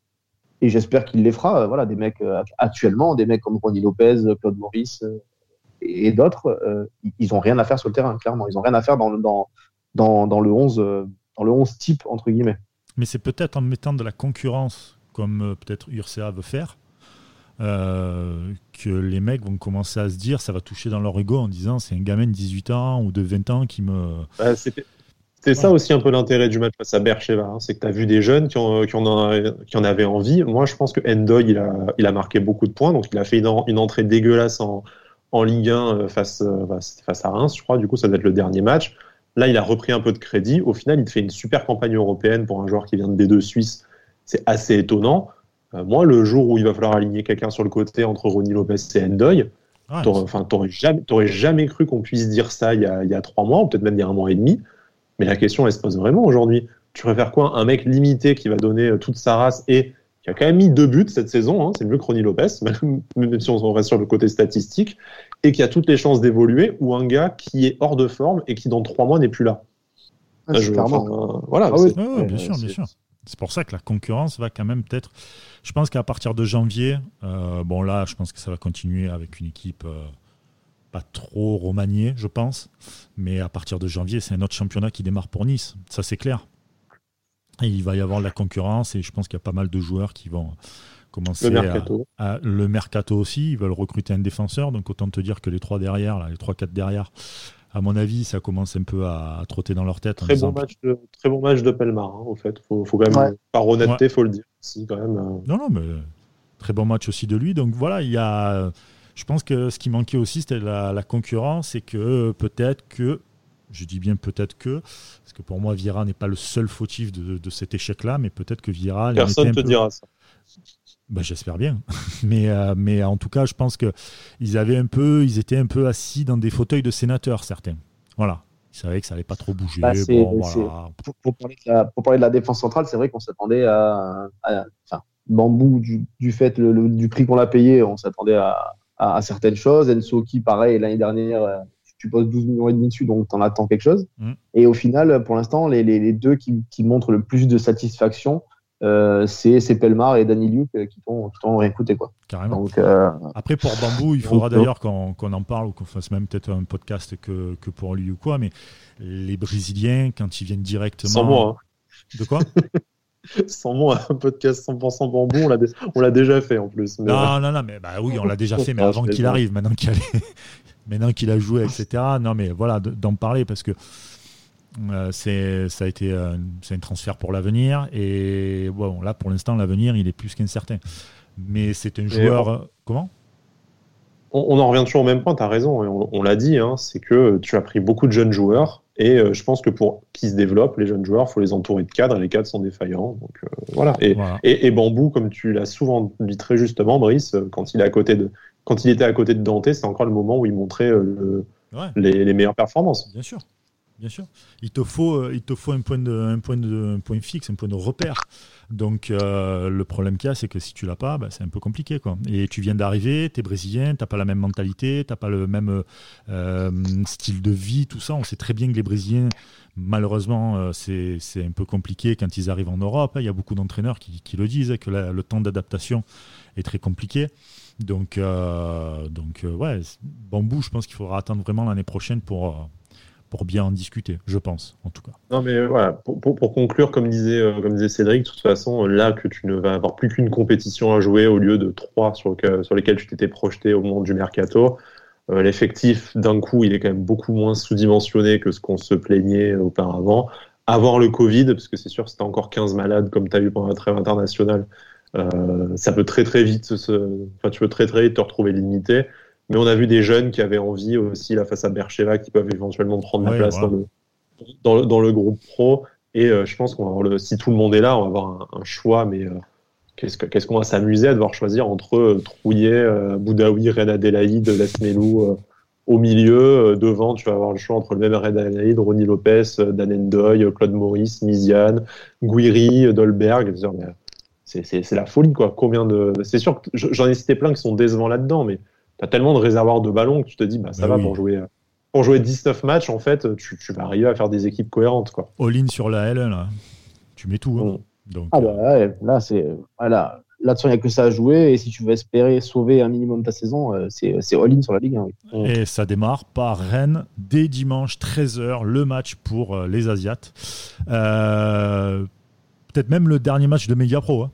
Et j'espère qu'il les fera. Voilà, des mecs euh, actuellement, des mecs comme Ronnie Lopez, Claude Maurice euh, et d'autres, euh, ils ont rien à faire sur le terrain, clairement. Ils ont rien à faire dans, le, dans, dans, dans le 11, dans le 11 type, entre guillemets. Mais c'est peut-être en mettant de la concurrence, comme peut-être Ursea veut faire, euh, que les mecs vont commencer à se dire, ça va toucher dans leur ego en disant c'est un gamin de 18 ans ou de 20 ans qui me. Bah, Ouais. ça aussi un peu l'intérêt du match face à Bercheva, hein, c'est que tu as vu des jeunes qui en, qui, en qui en, avaient envie. Moi, je pense que Endoy, il a, il a marqué beaucoup de points, donc il a fait une, une entrée dégueulasse en, en Ligue 1 face, face à Reims, je crois. Du coup, ça doit être le dernier match. Là, il a repris un peu de crédit. Au final, il te fait une super campagne européenne pour un joueur qui vient de D2 Suisse. C'est assez étonnant. Euh, moi, le jour où il va falloir aligner quelqu'un sur le côté entre Ronnie Lopez et Endoy, ah, t'aurais, jamais, cru qu'on puisse dire ça il y a, il y a trois mois, ou peut-être même il y a un mois et demi. Mais la question, elle se pose vraiment aujourd'hui. Tu préfères quoi Un mec limité qui va donner toute sa race et qui a quand même mis deux buts cette saison, hein, c'est mieux que Ronnie Lopez, *laughs* même, même si on reste sur le côté statistique, et qui a toutes les chances d'évoluer, ou un gars qui est hors de forme et qui dans trois mois n'est plus là? Ah, je, enfin, euh, voilà, ah, oui. ah, bien sûr, bien sûr. C'est pour ça que la concurrence va quand même peut-être. Je pense qu'à partir de janvier, euh, bon là, je pense que ça va continuer avec une équipe euh, pas trop remaniée, je pense. Mais à partir de janvier, c'est un autre championnat qui démarre pour Nice. Ça, c'est clair. Et il va y avoir de la concurrence et je pense qu'il y a pas mal de joueurs qui vont commencer le mercato. À, à, le mercato aussi. Ils veulent recruter un défenseur, donc autant te dire que les trois derrière, là, les trois quatre derrière, à mon avis, ça commence un peu à, à trotter dans leur tête. Très, bon match, de, très bon match de Pelmar, hein, au fait. Faut, faut quand même, ouais. par honnêteté, ouais. faut le dire. Si, quand même, euh... Non, non, mais très bon match aussi de lui. Donc voilà, il y a. Je pense que ce qui manquait aussi, c'était la, la, concurrence et que peut-être que. Je dis bien peut-être que, parce que pour moi, Vieira n'est pas le seul fautif de, de cet échec-là, mais peut-être que Vieira. Personne ne te peu... dira ça. Ben, J'espère bien. *laughs* mais, euh, mais en tout cas, je pense qu'ils avaient un peu, ils étaient un peu assis dans des fauteuils de sénateurs, certains. Voilà. Ils savaient que ça allait pas trop bouger. Bah, bon, voilà. pour, pour, parler la, pour, parler de la, défense centrale, c'est vrai qu'on s'attendait à, à, enfin, Bambou du, du fait le, le, du prix qu'on l'a payé, on s'attendait à, à, certaines choses. Enso qui, pareil, l'année dernière, tu poses 12 millions et demi dessus, donc tu en attends quelque chose. Mm. Et au final, pour l'instant, les, les, les, deux qui, qui montrent le plus de satisfaction, euh, c'est Pelmar et Danny Luke qui t'ont rien coûté quoi. Carrément. Donc, euh, Après pour Bambou, il faudra d'ailleurs qu'on qu en parle ou qu'on fasse même peut-être un podcast que, que, pour lui ou quoi, mais les Brésiliens quand ils viennent directement. Sans moi. Hein. De quoi? *laughs* Sans moi, un podcast 100% bambou, on l'a déjà fait en plus. Mais... Non, non, non, mais bah oui, on l'a déjà fait, mais avant qu'il arrive, maintenant qu'il *laughs* maintenant qu'il a joué, etc. Non, mais voilà, d'en parler parce que euh, c'est ça a été euh, c'est un transfert pour l'avenir et bon là pour l'instant l'avenir il est plus qu'incertain mais c'est un joueur on, comment? On, on, en revient toujours au même point tu as raison on, on l'a dit hein, c'est que tu as pris beaucoup de jeunes joueurs et euh, je pense que pour qu'ils se développent les jeunes joueurs faut les entourer de cadres et les cadres sont défaillants donc euh, voilà. Et, voilà. Et, et, Bambou comme tu l'as souvent dit très justement Brice quand il est à côté de quand il était à côté de Dante c'est encore le moment où il montrait le, ouais. les, les meilleures performances bien sûr Bien sûr. Il te faut, il te faut un, point de, un, point de, un point fixe, un point de repère. Donc, euh, le problème qu'il y a, c'est que si tu l'as pas, bah, c'est un peu compliqué. Et tu viens d'arriver, tu es brésilien, tu n'as pas la même mentalité, tu n'as pas le même euh, style de vie, tout ça. On sait très bien que les Brésiliens, malheureusement, euh, c'est un peu compliqué quand ils arrivent en Europe. Il y a beaucoup d'entraîneurs qui, le disent, que le temps d'adaptation est très compliqué. Donc, euh, donc ouais, Bambou, je pense qu'il faudra attendre vraiment l'année prochaine pour pour bien en discuter, je pense, en tout cas. Non, mais voilà, pour, pour, conclure, comme disait, euh, comme disait Cédric, de toute façon, là que tu ne vas avoir plus qu'une compétition à jouer au lieu de trois sur, le, sur lesquelles tu t'étais projeté au moment du mercato, euh, l'effectif, d'un coup, il est quand même beaucoup moins sous-dimensionné que ce qu'on se plaignait auparavant. Avant le Covid, parce que c'est sûr, si tu encore 15 malades, comme tu as eu pendant la trêve internationale, euh, ça peut très très vite se... enfin, tu peux très très vite te retrouver limité. Mais on a vu des jeunes qui avaient envie aussi, là, face à Bercheva, qui peuvent éventuellement prendre ouais, la place voilà. dans, le, dans, le, dans, le, groupe pro. Et je pense qu'on va avoir le, si tout le monde est là, on va avoir un, choix, mais qu'est-ce qu'on va s'amuser à devoir choisir entre Trouillet, Boudaoui, Red Adelaide, Lasmelou au milieu, devant, tu vas avoir le choix entre le même Red Adelaide, Ronnie Lopez, Dan Endoy, Claude Maurice, Miziane, Guiri, Dolberg. C'est la folie, quoi. Combien de. C'est sûr que j'en ai cité plein qui sont décevants là-dedans, mais as tellement de réservoirs de ballons que tu te dis, bah, ça bah va pour jouer. Pour jouer 19 matchs, en fait, tu, tu, vas arriver à faire des équipes cohérentes. Quoi. All-in sur la L, là. tu mets tout. Hein. Mm. Donc, ah bah euh, là, c'est. Voilà là-dessus, il n'y a que ça à jouer. Et si tu veux espérer sauver un minimum ta saison, euh, c'est all-in sur la Ligue 1. Mm. Et ça démarre par Rennes dès dimanche 13h, le match pour euh, les Asiates. Euh, peut-être même le dernier match de Media Pro. Hein.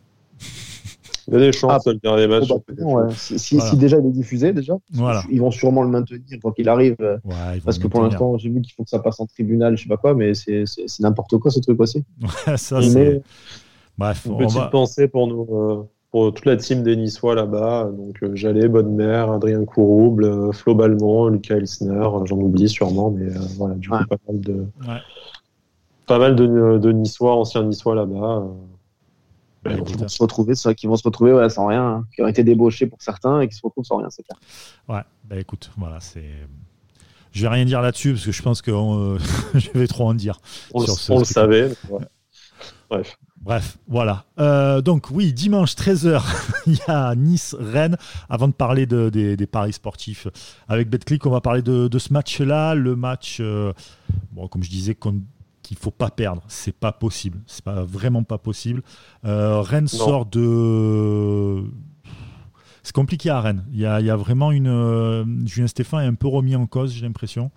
Il y a des chances, ah, le dernier match. si, déjà il est diffusé, déjà, ils vont sûrement le maintenir quand il arrive. parce que pour l'instant, j'ai vu qu'il faut que ça passe en tribunal, je sais pas quoi, mais c'est n'importe quoi ce truc aussi. *laughs* ça. Bref, Une petite pensée pour nous pour toute la team des Niçois là-bas. Donc euh, Jallet, Bonne Mère, Adrien Courouble, euh, Flo Balmont, Lucas Elsner, euh, j'en oublie sûrement, mais voilà, du coup, pas mal de, pas mal de, de Niçois, anciens Niçois là-bas. Qui vont se retrouver, ceux qui vont se retrouver sans rien, hein, qui ont été débauchés pour certains et qui se retrouvent sans rien, c'est clair. Ouais, bah écoute, voilà, c'est. Je vais rien dire là-dessus parce que je pense que *laughs* je vais trop en dire. On, le savait. Bref. Bref, voilà. Euh, donc oui, dimanche 13h, *laughs* il y a Nice-Rennes. Avant de parler des, paris sportifs avec BetClick, on va parler de, ce match-là. Le match, euh, bon, comme je disais, qu'il ne faut pas perdre. C'est pas possible. C'est pas vraiment pas possible. Euh, Rennes sort de... C'est compliqué à Rennes. Il y a, il y a vraiment une... Julien Stéphane est un peu remis en cause, j'ai l'impression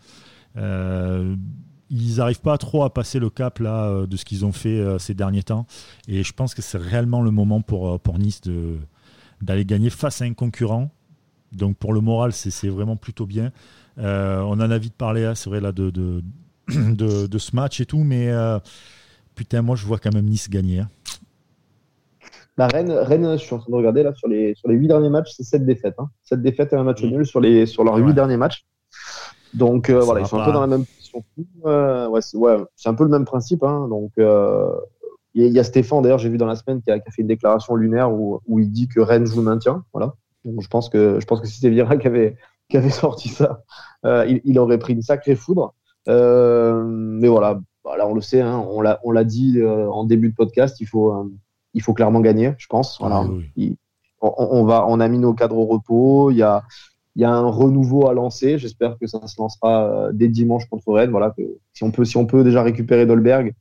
ils n'arrivent pas trop à passer le cap là euh, de ce qu'ils ont fait euh, ces derniers temps. Et je pense que c'est réellement le moment pour, euh, pour Nice d'aller gagner face à un concurrent. Donc pour le moral, c'est vraiment plutôt bien. on en a vite parlé, hein, c'est vrai, là, de, de, *clears throat* de, ce match et tout, mais putain, moi je vois quand même Nice gagner. Hein. La Rennes, Rennes, je suis en train de regarder là, sur les, sur les 8 derniers matchs, c'est 7 défaites. Hein. 7 défaites et un match nul sur, les, sur leurs 8 derniers matchs. Donc voilà, ils sont un peu dans la même ouais, c'est un peu le même principe. Hein. donc, euh, il y a Stéphane, d'ailleurs, j'ai vu dans la semaine, qui a, fait une déclaration lunaire où, où, il dit que Rennes joue le maintien. Voilà. Donc, je pense que, je pense que si c'était Vira qui avait, *laughs* qui avait sorti ça, euh, il, aurait pris une sacrée foudre. Euh, mais voilà, voilà, on le sait, hein, on l'a dit en début de podcast, il faut, il faut clairement gagner, je pense. Voilà. on, on, va, on a mis nos cadres au repos. Il y a, il y a un renouveau à lancer. J'espère que ça se lancera euh, dès dimanche contre Rennes. Voilà, que si on peut, si on peut déjà récupérer Dolberg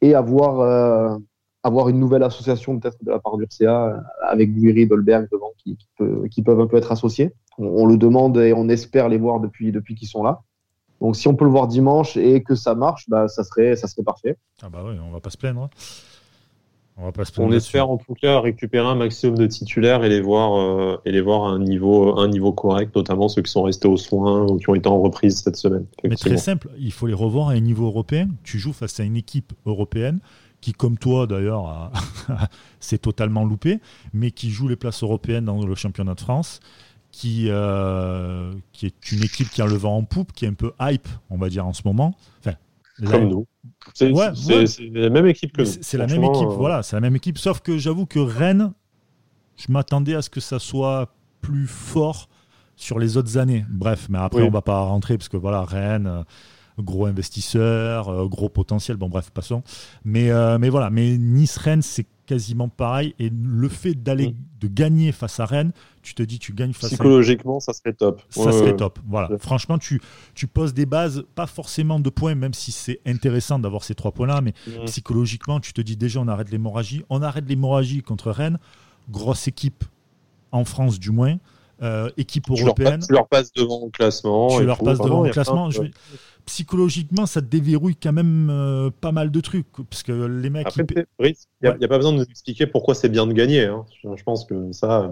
et avoir euh, avoir une nouvelle association peut-être de la part d'Urca euh, avec Guiri, Dolberg devant qui, qui, peuvent un peu être associés. On, le demande et on espère les voir depuis depuis qu'ils sont là. Donc si on peut le voir dimanche et que ça marche, bah, ça serait ça serait parfait. Ah bah oui, on va pas se plaindre. Hein. On, espère en tout cas récupérer un maximum de titulaires et les voir euh, et les voir à un niveau un niveau correct, notamment ceux qui sont restés aux soins ou qui ont été en reprise cette semaine. Mais très simple, il faut les revoir à un niveau européen. Tu joues face à une équipe européenne qui, comme toi d'ailleurs, *laughs* s'est totalement loupé, mais qui joue les places européennes dans le championnat de France, qui, euh, qui est une équipe qui a le vent en poupe, qui est un peu hype, on va dire en ce moment. Enfin, comme nous. C'est la même équipe que nous. C'est la même équipe, euh, voilà, c'est la même équipe. Sauf que j'avoue que Rennes, je m'attendais à ce que ça soit plus fort sur les autres années. Bref, mais après, on va pas rentrer parce que voilà, Rennes, euh, gros investisseur, euh, gros potentiel. Bon, bref, passons. Mais, mais voilà, mais Nice-Rennes, c'est quasiment pareil. Et le fait d'aller, mm. de gagner face à Rennes, tu te dis, tu gagnes face Psychologiquement, ça serait top. Ça serait top. Voilà. Franchement, tu, tu poses des bases, pas forcément de points, même si c'est intéressant d'avoir ces trois points-là, mais mm. psychologiquement, tu te dis déjà, on arrête l'hémorragie. On arrête l'hémorragie contre Rennes. Grosse équipe, en France du moins. Euh, équipe européenne. Tu leur, passes devant au classement. Tu leur passes devant au classement psychologiquement, ça déverrouille quand même euh, pas mal de trucs. Parce que les mecs. Après, il n'y a, pas besoin de nous expliquer pourquoi c'est bien de gagner. Hein. Je, pense que ça. Euh,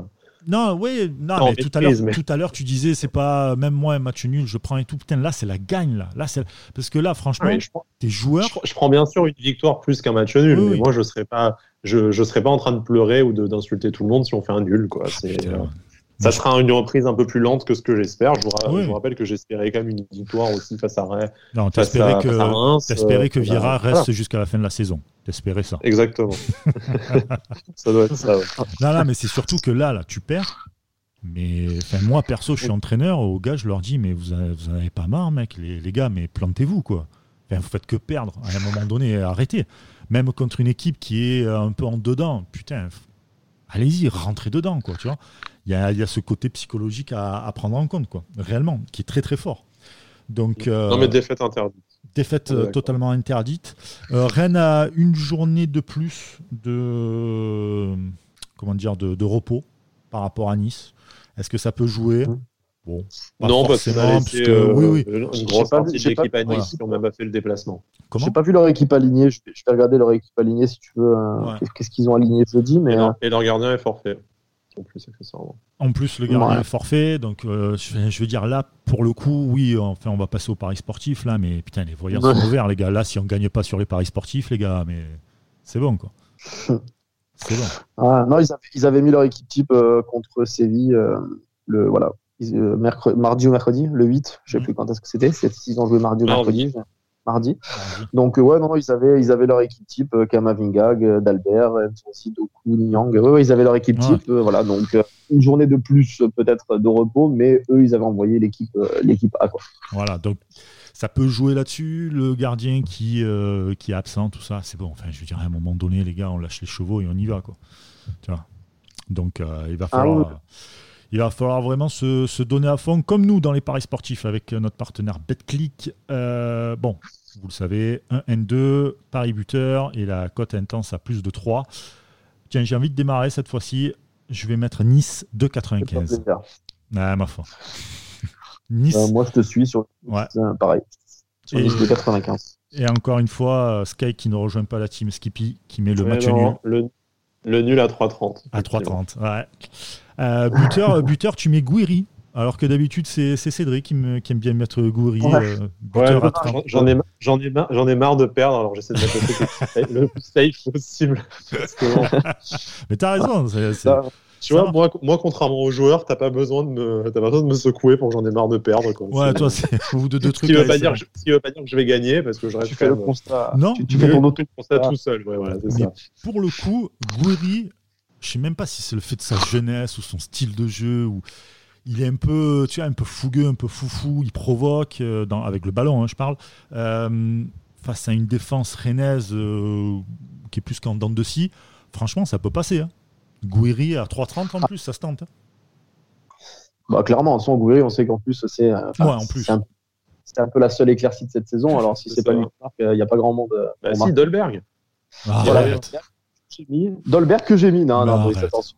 non, oui, non, mais, tout, à l'heure, tout à l'heure, tu disais, c'est pas, même moi, un match nul, je prends et tout. Putain, là, c'est la gagne, là. là parce que là, franchement, tes joueurs. Je, prends bien sûr une victoire plus qu'un match nul, mais moi, je serais pas, je, je serais pas en train de pleurer ou d'insulter tout le monde si on fait un nul, quoi. C'est. Ça sera une reprise un peu plus lente que ce que j'espère. Je, vous rappelle que j'espérais quand même une victoire aussi face à Rennes. Non, t'espérais que, que Vieira reste jusqu'à la fin de la saison. T'espérais ça. Exactement. *laughs* ça doit être ça. Non, non, mais c'est surtout que là, là, tu perds. Mais moi, perso, je suis entraîneur. Aux gars, je leur dis, mais vous n'en avez pas marre, mec, les, les gars, mais plantez-vous, quoi. Enfin, vous faites que perdre. À un moment donné, arrêtez. Même contre une équipe qui est un peu en dedans, putain, allez-y, rentrez dedans, quoi, tu vois. Il y a, ce côté psychologique à, prendre en compte, quoi, réellement, qui est très très fort. Donc, euh, non, mais défaite interdite. Défaite euh, totalement interdite. Euh, Rennes a une journée de plus de, comment dire, de, repos par rapport à Nice. Est-ce que ça peut jouer? Mmh. Bon, non, parce que oui, oui. une grosse partie de l'équipe à Nice qui n'ont même pas fait le déplacement. Je n'ai pas vu leur équipe alignée. Je vais, regarder leur équipe alignée si tu veux. Qu'est-ce qu'ils ont aligné jeudi mais, et leur gardien est forfait. En plus, en plus le gardien est forfait, donc euh, je, veux dire là, pour le coup, oui, enfin, on va passer au paris sportif là, mais putain, les voyants sont ouverts, les gars. Là, si on gagne pas sur les paris sportifs, les gars, mais c'est bon quoi. *laughs* c'est bon. Ah, non, ils avaient, mis leur équipe type euh, contre Séville, euh, le voilà, mardi ou mercredi, le 8, je sais mm. plus quand est-ce que c'était. Ils ont joué mardi ou mercredi mardi. Donc, euh, ouais, non, ils avaient, ils avaient leur équipe type, euh, Kamavingag, euh, Dalbert, aussi Doku, Nyang. Eux, ils avaient leur équipe type. voilà, donc une journée de plus peut-être de repos, mais eux, ils avaient envoyé l'équipe l'équipe A. Quoi. Voilà, donc ça peut jouer là-dessus. Le gardien qui, qui est absent, tout ça, c'est bon. Enfin, je veux dire, à un moment donné, les gars, on lâche les chevaux et on y va. Quoi. Tu vois donc, il va ah falloir il va falloir vraiment se, donner à fond, comme nous dans les paris sportifs avec notre partenaire BetClick. Euh, bon, vous le savez, 1 N2, paris buteur et la cote intense à plus de 3. Tiens, j'ai envie de démarrer cette fois-ci. Je vais mettre Nice 2,95. Ah, ma foi. *laughs* nice. Euh, moi, je te suis sur ouais. pareil. Sur Nice 2,95. Et encore une fois, Sky qui ne rejoint pas la team Skippy, qui met le match nul. Le, le nul à 3,30. À 3,30, ouais. Euh, buteur, euh, buteur, tu mets Gouiri. Alors que d'habitude, c'est Cédric qui, me, qui, aime bien mettre Gouiri. Euh, j'en ai, j'en ai, ai, marre de perdre, alors j'essaie de mettre le plus *laughs* safe possible. Mais t'as raison. tu vois, moi, moi, contrairement aux joueurs, t'as pas besoin de me, pas besoin de me secouer pour que j'en ai marre de perdre. Ouais, toi, c'est deux trucs. Ce qui veut pas dire, ce veut pas dire que je vais gagner parce que je Tu fais le constat. Non, tu, fais ton autre constat tout seul. Ouais, voilà, ça. Pour le coup, Gouiri, je sais même pas si c'est le fait de sa jeunesse ou son style de jeu ou il est un peu, tu vois, un peu fougueux, un peu foufou, il provoque euh, dans, avec le ballon, hein, je parle, euh, face à une défense rennaise euh, qui est plus qu'en dents de scie. Franchement, ça peut passer. Hein. Gouiri à 3,30 en plus, ça se tente. Hein. Bah, clairement, sans Gouiri, on sait qu'en plus, c'est c'est un, peu la seule éclaircie de cette saison. *laughs* Alors, si c'est pas lui, il n'y a pas grand monde. Bah, si, Dolberg. Ah, Dolberg que j'ai mis. Non, non, attention.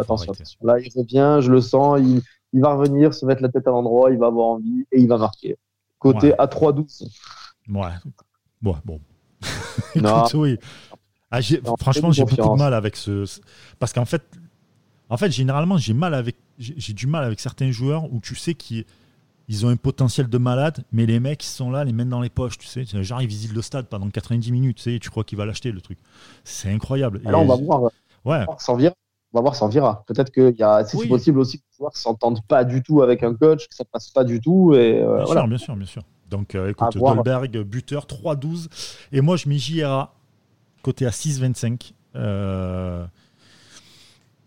attention, Là, il revient, je le sens. Il, il, va revenir, se mettre la tête à l'endroit, il va avoir envie et il va marquer. Côté à 3-12. Ouais. bon. *laughs* Écoute, oui. Ah, franchement, j'ai beaucoup de mal avec ce. Parce qu'en fait, en fait, généralement, j'ai mal avec, j'ai du mal avec certains joueurs où tu sais qu'ils ils ont un potentiel de malade, mais les mecs, ils sont là, les mains dans les poches, tu sais. Genre, ils visitent le stade pendant 90 minutes, tu sais, tu crois qu'il va l'acheter, le truc. C'est incroyable. Alors, on va voir. Ouais. Sans On va voir sans Vira. Peut-être qu'il y a, c'est possible aussi que les joueurs ne s'entendent pas du tout avec un coach, que ça passe pas du tout. Et, euh, bien sûr, bien sûr, bien sûr. Donc, euh, écoute, Dolberg, buteur, 3-12. Et moi, je mets JRA, côté à 6-25. Euh,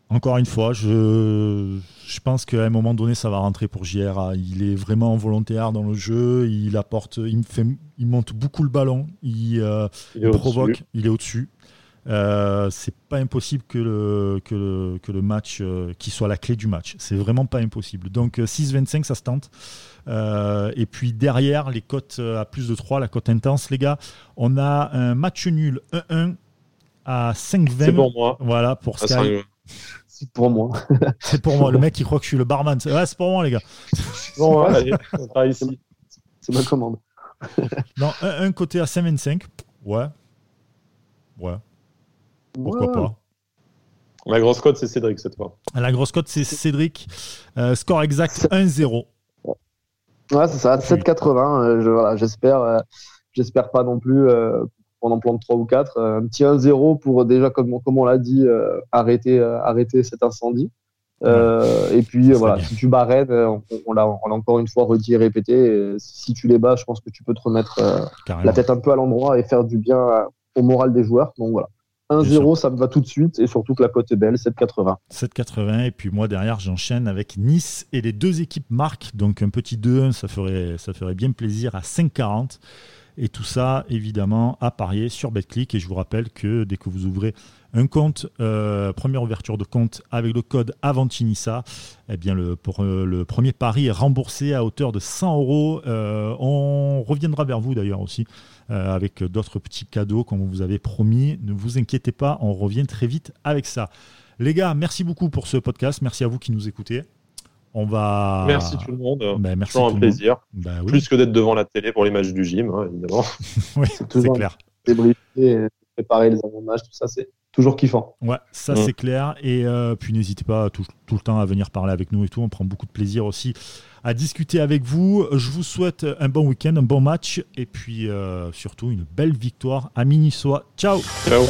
encore une fois, je, je pense qu'à un moment donné, ça va rentrer pour JRA. Il est vraiment volontaire dans le jeu. Il apporte, il, me fait, il monte beaucoup le ballon. Il, euh, provoque. Il est au-dessus. Euh, c'est pas impossible que le, que le, que le match euh, qui soit la clé du match. C'est vraiment pas impossible. Donc 6-25, euh, ça se tente. et puis derrière, les cotes à plus de 3, la cote intense, les gars, on a un match nul 1-1 à 5-20. C'est pour moi. Voilà, pour Sky. C'est pour moi. *laughs* c'est pour moi. Le mec qui croit que je suis le barman. Ouais, c'est pour moi, les gars. *laughs* Bon, allez, on ici. C'est ma commande. *laughs* non, un, côté à 5,25. Ouais. Ouais. Pourquoi pas? La grosse cote, c'est Cédric cette fois. La grosse cote, c'est Cédric. Euh, score exact 1-0. Ouais, c'est ça, 7,80. Euh, voilà, j'espère, euh, j'espère pas non plus pendant plan de 3 ou 4. Euh, un petit 1-0 pour déjà, comme, comme on l'a dit, euh, arrêter, euh, arrêter cet incendie. Euh, et puis voilà, si tu bats Rennes, on, l'a encore une fois redit et répété. si tu les bats, je pense que tu peux te remettre la tête un peu à l'endroit et faire du bien au moral des joueurs. Donc voilà. 1-0, ça me va tout de suite et surtout que la cote est belle, 7,80. 7,80 et puis moi derrière j'enchaîne avec Nice et les deux équipes marquent, donc un petit 2-1 ça ferait, ça ferait bien plaisir à 5,40 et tout ça évidemment à parier sur BetClick et je vous rappelle que dès que vous ouvrez un compte, euh, première ouverture de compte avec le code Avantinissa, eh bien le, euh, premier pari est remboursé à hauteur de 100 euros. Euh, on reviendra vers vous d'ailleurs aussi avec d'autres petits cadeaux comme vous avez promis. Ne vous inquiétez pas, on revient très vite avec ça. Les gars, merci beaucoup pour ce podcast. Merci à vous qui nous écoutez. On va. Merci tout le monde. Ben, merci toujours un plaisir. Ben Plus que d'être devant la télé pour les matchs du gym, hein, évidemment. *laughs* oui, *laughs* c'est clair. Débriefer, préparer les avant-matchs, tout ça, c'est toujours kiffant. Ouais, ça c'est clair. Et euh, puis n'hésitez pas tout, le temps à venir parler avec nous et tout. On prend beaucoup de plaisir aussi à discuter avec vous. Je vous souhaite un bon week-end, un bon match et puis euh, surtout une belle victoire à Minisois. Ciao. Ciao.